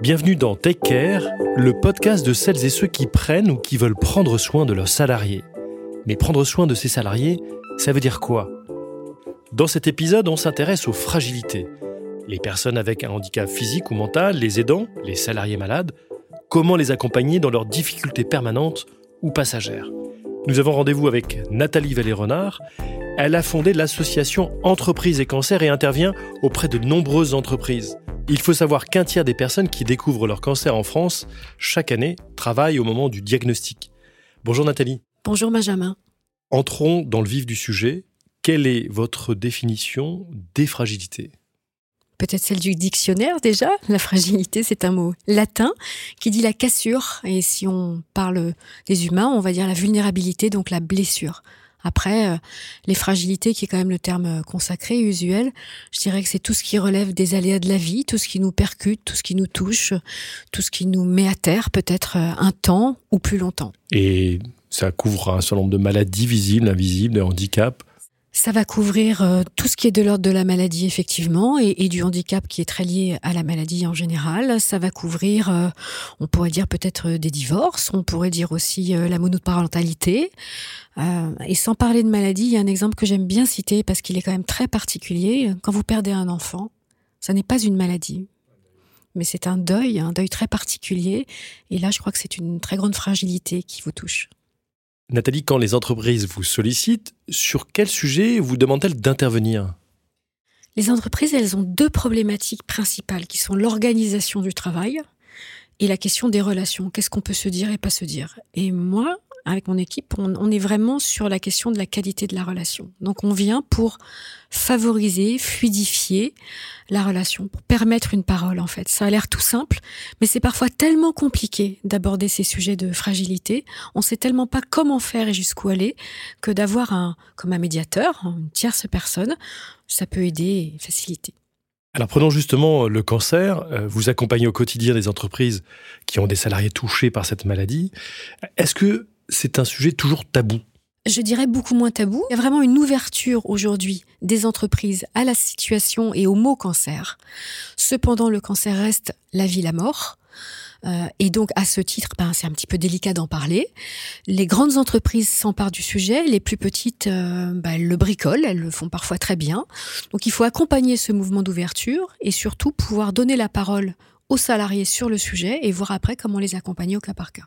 Bienvenue dans Take Care, le podcast de celles et ceux qui prennent ou qui veulent prendre soin de leurs salariés. Mais prendre soin de ces salariés, ça veut dire quoi? Dans cet épisode, on s'intéresse aux fragilités. Les personnes avec un handicap physique ou mental, les aidants, les salariés malades, comment les accompagner dans leurs difficultés permanentes ou passagères. Nous avons rendez-vous avec Nathalie Vallée-Renard. Elle a fondé l'association Entreprises et Cancer et intervient auprès de nombreuses entreprises. Il faut savoir qu'un tiers des personnes qui découvrent leur cancer en France chaque année travaillent au moment du diagnostic. Bonjour Nathalie. Bonjour Benjamin. Entrons dans le vif du sujet. Quelle est votre définition des fragilités? Peut-être celle du dictionnaire déjà. La fragilité, c'est un mot latin qui dit la cassure. Et si on parle des humains, on va dire la vulnérabilité, donc la blessure. Après, euh, les fragilités, qui est quand même le terme consacré, usuel, je dirais que c'est tout ce qui relève des aléas de la vie, tout ce qui nous percute, tout ce qui nous touche, tout ce qui nous met à terre, peut-être euh, un temps ou plus longtemps. Et ça couvre un certain nombre de maladies visibles, invisibles, de handicaps ça va couvrir euh, tout ce qui est de l'ordre de la maladie, effectivement, et, du handicap qui est très lié à la maladie en général. Ça va couvrir, euh, on pourrait dire peut-être des divorces, on pourrait dire aussi euh, la monoparentalité. et sans parler de maladie, il y a un exemple que j'aime bien citer parce qu'il est quand même très particulier. Quand vous perdez un enfant, ça n'est pas une maladie, mais c'est un deuil, un deuil très particulier. Et là, je crois que c'est une très grande fragilité qui vous touche. Nathalie, quand les entreprises vous sollicitent, sur quel sujet vous demandent-elles d'intervenir? Les entreprises, elles ont deux problématiques principales qui sont l'organisation du travail et la question des relations. Qu'est-ce qu'on peut se dire et pas se dire? Et moi, avec mon équipe, on, est vraiment sur la question de la qualité de la relation. Donc on vient pour favoriser, fluidifier la relation, pour permettre une parole en fait. Ça a l'air tout simple, mais c'est parfois tellement compliqué d'aborder ces sujets de fragilité. On sait tellement pas comment faire et jusqu'où aller que d'avoir un comme un médiateur, une tierce personne, ça peut aider et faciliter. Alors prenons justement le cancer. Euh, vous accompagnez au quotidien des entreprises qui ont des salariés touchés par cette maladie. Est-ce que c'est un sujet toujours tabou. Je dirais beaucoup moins tabou. Il y a vraiment une ouverture aujourd'hui des entreprises à la situation et au mot cancer. Cependant, le cancer reste la vie, la mort. Euh, et donc, à ce titre, ben, c'est un petit peu délicat d'en parler. Les grandes entreprises s'emparent du sujet, les plus petites, euh, ben, elles le bricolent, elles le font parfois très bien. Donc, il faut accompagner ce mouvement d'ouverture et surtout pouvoir donner la parole aux salariés sur le sujet et voir après comment les accompagner au cas par cas.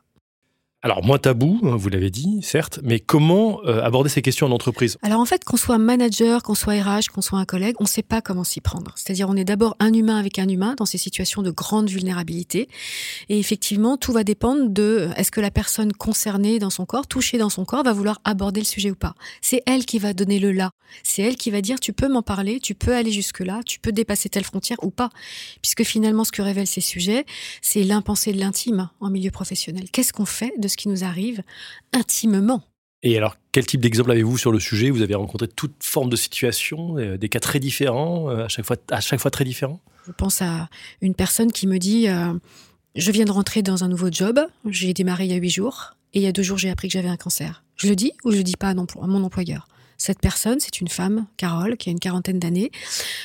Alors, moins tabou, hein, vous l'avez dit, certes, mais comment euh, aborder ces questions en entreprise? Alors, en fait, qu'on soit manager, qu'on soit RH, qu'on soit un collègue, on ne sait pas comment s'y prendre. C'est-à-dire, on est d'abord un humain avec un humain dans ces situations de grande vulnérabilité. Et effectivement, tout va dépendre de euh, est-ce que la personne concernée dans son corps, touchée dans son corps, va vouloir aborder le sujet ou pas. C'est elle qui va donner le là. C'est elle qui va dire tu peux m'en parler, tu peux aller jusque-là, tu peux dépasser telle frontière ou pas. Puisque finalement, ce que révèlent ces sujets, c'est l'impensé de l'intime en milieu professionnel. Qu'est-ce qu'on fait de ce qui nous arrive intimement. Et alors, quel type d'exemple avez-vous sur le sujet? Vous avez rencontré toute forme de situation, euh, des cas très différents, euh, à, chaque fois, à chaque fois très différents? Je pense à une personne qui me dit euh, Je viens de rentrer dans un nouveau job, j'ai démarré il y a huit jours, et il y a deux jours, j'ai appris que j'avais un cancer. Je le dis ou je le dis pas à, à mon employeur? Cette personne, c'est une femme, Carole, qui a une quarantaine d'années.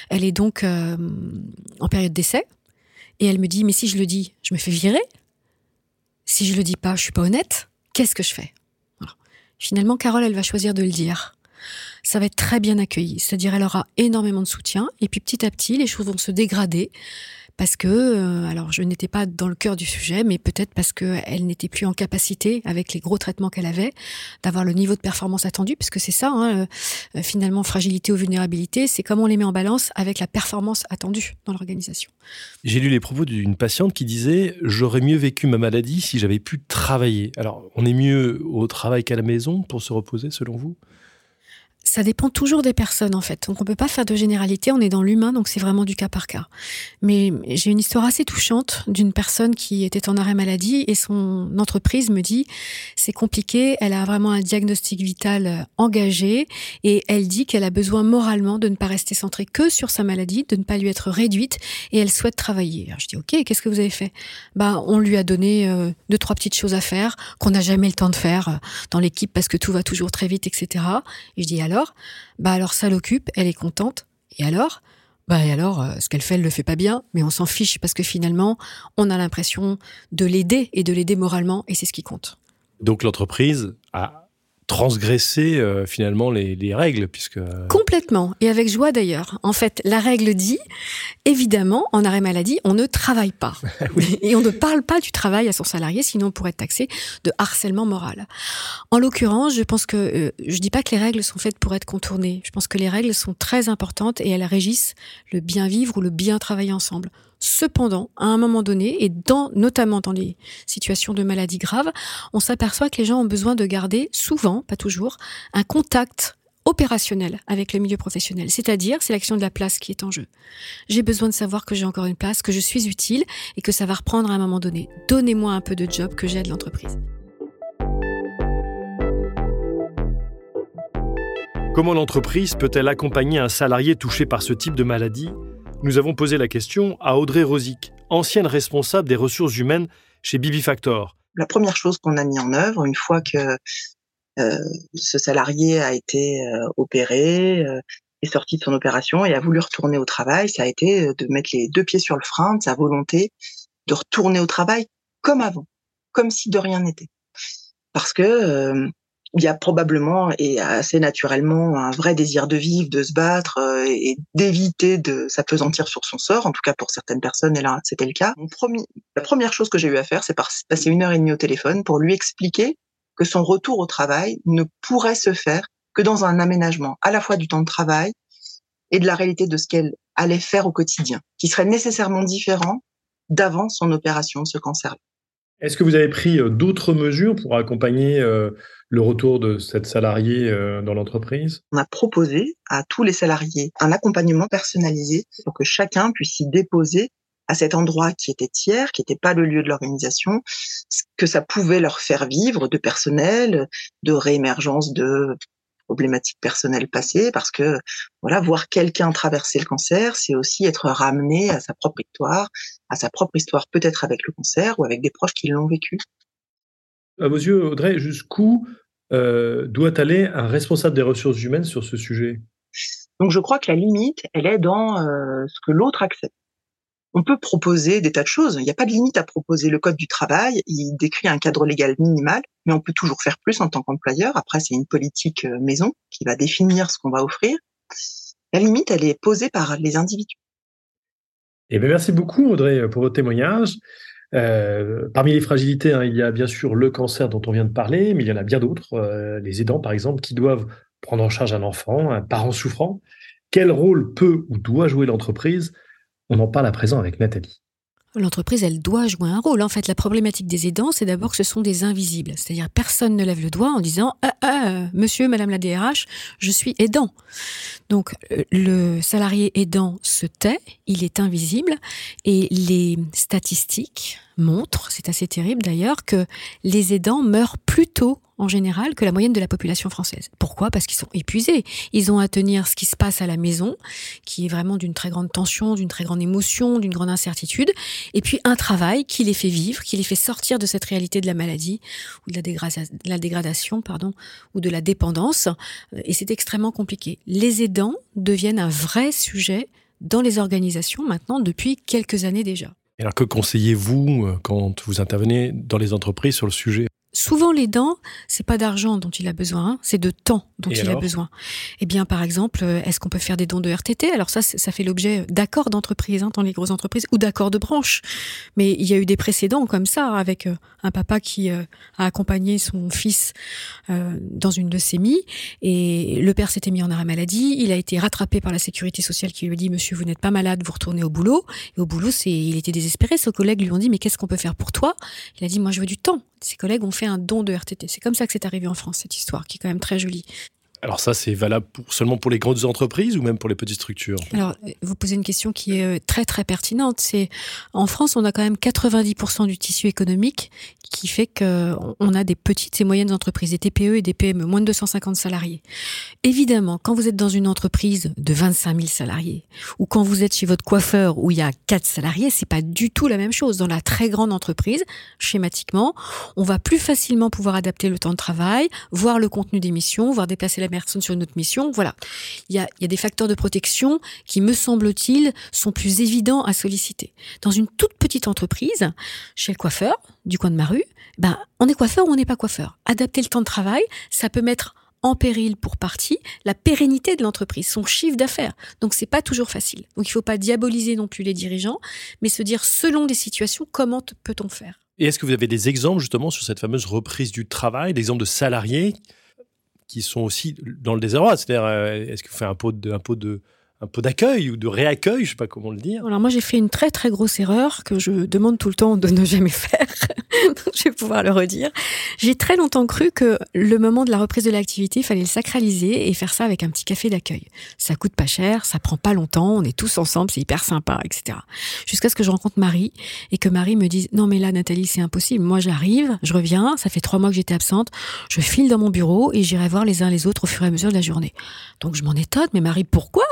Elle est donc en période d'essai. Et elle me dit, mais si je le dis, je me fais virer si je le dis pas, je suis pas honnête, qu'est-ce que je fais? Finalement, Carole, elle va choisir de le dire. Ça va être très bien accueilli, c'est-à-dire elle aura énormément de soutien, et puis petit à petit, les choses vont se dégrader parce que, euh, alors je n'étais pas dans le cœur du sujet, mais peut-être parce qu'elle n'était plus en capacité, avec les gros traitements qu'elle avait, d'avoir le niveau de performance attendu, puisque c'est ça, hein, euh, finalement, fragilité ou vulnérabilité, c'est comment on les met en balance avec la performance attendue dans l'organisation. J'ai lu les propos d'une patiente qui disait J'aurais mieux vécu ma maladie si j'avais pu travailler. Alors, on est mieux au travail qu'à la maison pour se reposer, selon vous? Ça dépend toujours des personnes en fait. Donc on peut pas faire de généralité, on est dans l'humain, donc c'est vraiment du cas par cas. Mais j'ai une histoire assez touchante d'une personne qui était en arrêt maladie et son entreprise me dit c'est compliqué, elle a vraiment un diagnostic vital euh, engagé et elle dit qu'elle a besoin moralement de ne pas rester centrée que sur sa maladie, de ne pas lui être réduite et elle souhaite travailler. Alors je dis ok, qu'est-ce que vous avez fait? Bah on lui a donné euh, deux trois petites choses à faire qu'on n'a jamais le temps de faire euh, dans l'équipe parce que tout va toujours très vite, etc. Et je dis alors bah alors ça l'occupe, elle est contente. Et alors? Bah et alors, euh, ce qu'elle fait, elle le fait pas bien, mais on s'en fiche parce que finalement, on a l'impression de l'aider et de l'aider moralement, et c'est ce qui compte. Donc l'entreprise a transgresser euh, finalement les, règles puisque complètement et avec joie d'ailleurs. En fait, la règle dit évidemment en arrêt maladie, on ne travaille pas et on ne parle pas du travail à son salarié sinon on pourrait être taxé de harcèlement moral. En l'occurrence, je pense que euh, je dis pas que les règles sont faites pour être contournées. Je pense que les règles sont très importantes et elles régissent le bien vivre ou le bien travailler ensemble. Cependant, à un moment donné, et notamment dans les situations de maladie grave, on s'aperçoit que les gens ont besoin de garder souvent, pas toujours, un contact opérationnel avec le milieu professionnel. C'est-à-dire, c'est l'action de la place qui est en jeu. J'ai besoin de savoir que j'ai encore une place, que je suis utile et que ça va reprendre à un moment donné. Donnez-moi un peu de job que j'ai de l'entreprise. Comment l'entreprise peut-elle accompagner un salarié touché par ce type de maladie? Nous avons posé la question à Audrey Rosic, ancienne responsable des ressources humaines chez Bibi Factor. La première chose qu'on a mis en œuvre, une fois que euh, ce salarié a été euh, opéré, euh, est sorti de son opération et a voulu retourner au travail, ça a été de mettre les deux pieds sur le frein de sa volonté de retourner au travail comme avant, comme si de rien n'était. Parce que il y a probablement et assez naturellement un vrai désir de vivre, de se battre euh, et d'éviter de s'apesantir sur son sort. En tout cas, pour certaines personnes, et là, c'était le cas. La première chose que j'ai eu à faire, c'est passer une heure et demie au téléphone pour lui expliquer que son retour au travail ne pourrait se faire que dans un aménagement à la fois du temps de travail et de la réalité de ce qu'elle allait faire au quotidien, qui serait nécessairement différent d'avant son opération, ce cancer. Est-ce que vous avez pris euh, d'autres mesures pour accompagner euh, le retour de cette salariée euh, dans l'entreprise? On a proposé à tous les salariés un accompagnement personnalisé pour que chacun puisse s'y déposer à cet endroit qui était tiers, qui n'était pas le lieu de l'organisation, ce que ça pouvait leur faire vivre de personnel, de réémergence de problématiques personnelles passées, parce que voilà, voir quelqu'un traverser le cancer, c'est aussi être ramené à sa propre histoire, à sa propre histoire peut-être avec le cancer ou avec des proches qui l'ont vécu. À vos yeux, Audrey, jusqu'où euh, doit aller un responsable des ressources humaines sur ce sujet? Donc je crois que la limite, elle est dans euh, ce que l'autre accepte. On peut proposer des tas de choses. Il n'y a pas de limite à proposer. Le code du travail, il décrit un cadre légal minimal, mais on peut toujours faire plus en tant qu'employeur. Après, c'est une politique euh, maison qui va définir ce qu'on va offrir. La limite, elle est posée par les individus. Eh bien, merci beaucoup, Audrey, pour votre témoignage. Euh, parmi les fragilités, hein, il y a bien sûr le cancer dont on vient de parler, mais il y en a bien d'autres, euh, les aidants par exemple, qui doivent prendre en charge un enfant, un parent souffrant. Quel rôle peut ou doit jouer l'entreprise? On en parle à présent avec Nathalie. L'entreprise, elle doit jouer un rôle. En fait, la problématique des aidants, c'est d'abord que ce sont des invisibles. C'est-à-dire, personne ne lève le doigt en disant ah, ah, Monsieur, Madame la DRH, je suis aidant. Donc, euh, le salarié aidant se tait, il est invisible, et les statistiques montrent, c'est assez terrible d'ailleurs, que les aidants meurent plus tôt en général que la moyenne de la population française. Pourquoi? Parce qu'ils sont épuisés. Ils ont à tenir ce qui se passe à la maison, qui est vraiment d'une très grande tension, d'une très grande émotion, d'une grande incertitude, et puis un travail qui les fait vivre, qui les fait sortir de cette réalité de la maladie ou de la, dégradation, pardon, ou de la dépendance. Et c'est extrêmement compliqué. Les aidants deviennent un vrai sujet dans les organisations maintenant depuis quelques années déjà. Alors que conseillez-vous euh, quand vous intervenez dans les entreprises sur le sujet? Souvent les dents, c'est pas d'argent dont il a besoin, c'est de temps dont il a besoin. Eh bien, par exemple, euh, est-ce qu'on peut faire des dons de RTT Alors ça, ça fait l'objet d'accords d'entreprise hein, dans les grosses entreprises ou d'accords de branche. Mais il y a eu des précédents comme ça avec euh, un papa qui euh, a accompagné son fils dans une leucémie et le père s'était mis en arrêt maladie. Il a été rattrapé par la sécurité sociale qui lui a dit Monsieur, vous n'êtes pas malade, vous retournez au boulot. Et au boulot, c'est, il était désespéré. Ses collègues lui ont dit Mais qu'est-ce qu'on peut faire pour toi? Il a dit Moi, je veux du temps. Ses collègues ont fait un don de RTT. C'est comme ça que c'est arrivé en France, cette histoire, qui est quand même très jolie. Alors ça, c'est valable seulement pour les grandes entreprises ou même pour les petites structures Alors, vous posez une question qui est euh, très très pertinente. C'est en France, on a quand même 90% du tissu économique qui fait qu'on a des petites et moyennes entreprises, des TPE et des PME, moins de 250 salariés. Évidemment, quand vous êtes dans une entreprise de 25 000 salariés ou quand vous êtes chez votre coiffeur où il y a 4 salariés, c'est pas du tout la même chose. Dans la très grande entreprise, schématiquement, on va plus facilement pouvoir adapter le temps de travail, voir le contenu des missions, voir déplacer la personne sur une autre mission. Voilà. Il y a, des facteurs de protection qui, me semble-t-il, sont plus évidents à solliciter. Dans une toute petite entreprise, chez le coiffeur, du coin de ma rue, ben, on est coiffeur ou on n'est pas coiffeur. Adapter le temps de travail, ça peut mettre en péril pour partie la pérennité de l'entreprise, son chiffre d'affaires. Donc c'est pas toujours facile. Donc il faut pas diaboliser non plus les dirigeants, mais se dire selon les situations comment peut-on faire? Et est-ce que vous avez des exemples justement sur cette fameuse reprise du travail, d'exemples de salariés qui sont aussi dans le désarroi C'est-à-dire, euh, est-ce que vous faites un un pot de un peu d'accueil ou de réaccueil, je sais pas comment le dire. Alors moi j'ai fait une très très grosse erreur que je demande tout le temps de ne jamais faire. je vais pouvoir le redire. J'ai très longtemps cru que le moment de la reprise de l'activité, il fallait le sacraliser et faire ça avec un petit café d'accueil. Ça coûte pas cher, ça prend pas longtemps, on est tous ensemble, c'est hyper sympa, etc. Jusqu'à ce que je rencontre Marie et que Marie me dise non mais là Nathalie c'est impossible. Moi j'arrive, je reviens, ça fait trois mois que j'étais absente, je file dans mon bureau et j'irai voir les uns les autres au fur et à mesure de la journée. Donc je m'en étonne, mais Marie pourquoi?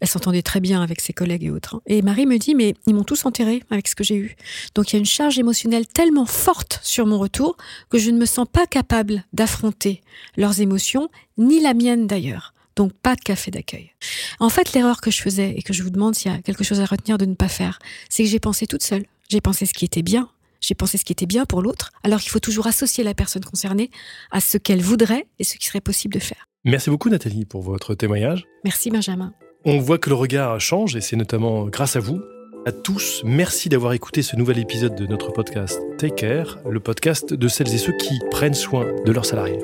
Elle s'entendait très bien avec ses collègues et autres. Hein. Et Marie me dit, mais ils m'ont tous enterré avec ce que j'ai eu. Donc il y a une charge émotionnelle tellement forte sur mon retour que je ne me sens pas capable d'affronter leurs émotions, ni la mienne d'ailleurs. Donc pas de café d'accueil. En fait, l'erreur que je faisais et que je vous demande s'il y a quelque chose à retenir de ne pas faire, c'est que j'ai pensé toute seule. J'ai pensé ce qui était bien, j'ai pensé ce qui était bien pour l'autre, alors qu'il faut toujours associer la personne concernée à ce qu'elle voudrait et ce qui serait possible de faire. Merci beaucoup Nathalie pour votre témoignage. Merci Benjamin. On voit que le regard change et c'est notamment grâce à vous. À tous, merci d'avoir écouté ce nouvel épisode de notre podcast Take Care, le podcast de celles et ceux qui prennent soin de leurs salariés.